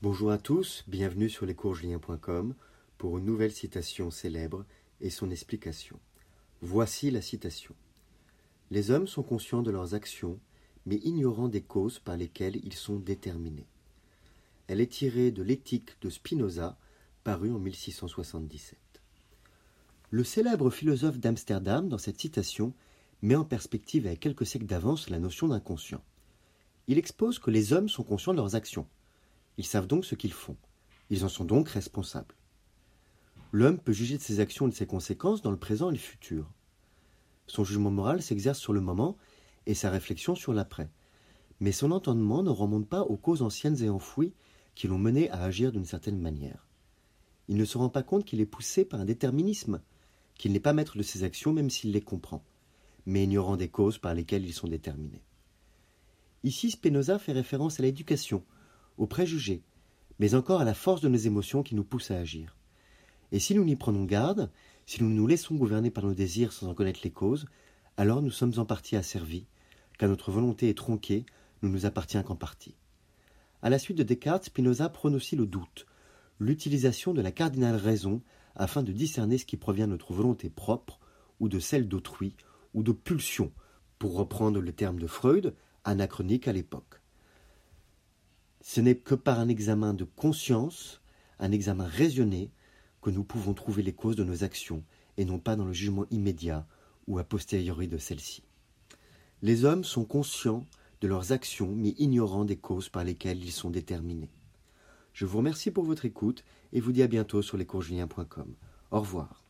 Bonjour à tous, bienvenue sur lescoursjulien.com pour une nouvelle citation célèbre et son explication. Voici la citation. Les hommes sont conscients de leurs actions, mais ignorants des causes par lesquelles ils sont déterminés. Elle est tirée de l'éthique de Spinoza, parue en 1677. Le célèbre philosophe d'Amsterdam, dans cette citation, met en perspective avec quelques siècles d'avance la notion d'inconscient. Il expose que les hommes sont conscients de leurs actions. Ils savent donc ce qu'ils font. Ils en sont donc responsables. L'homme peut juger de ses actions et de ses conséquences dans le présent et le futur. Son jugement moral s'exerce sur le moment et sa réflexion sur l'après. Mais son entendement ne remonte pas aux causes anciennes et enfouies qui l'ont mené à agir d'une certaine manière. Il ne se rend pas compte qu'il est poussé par un déterminisme, qu'il n'est pas maître de ses actions même s'il les comprend, mais ignorant des causes par lesquelles ils sont déterminés. Ici, Spinoza fait référence à l'éducation, aux préjugés, mais encore à la force de nos émotions qui nous poussent à agir. Et si nous n'y prenons garde, si nous nous laissons gouverner par nos désirs sans en connaître les causes, alors nous sommes en partie asservis, car notre volonté est tronquée, ne nous appartient qu'en partie. À la suite de Descartes, Spinoza prône aussi le doute, l'utilisation de la cardinale raison afin de discerner ce qui provient de notre volonté propre ou de celle d'autrui ou de pulsion, pour reprendre le terme de Freud, anachronique à l'époque. Ce n'est que par un examen de conscience, un examen raisonné, que nous pouvons trouver les causes de nos actions, et non pas dans le jugement immédiat ou a posteriori de celles-ci. Les hommes sont conscients de leurs actions, mais ignorants des causes par lesquelles ils sont déterminés. Je vous remercie pour votre écoute et vous dis à bientôt sur lescoursjulien.com. Au revoir.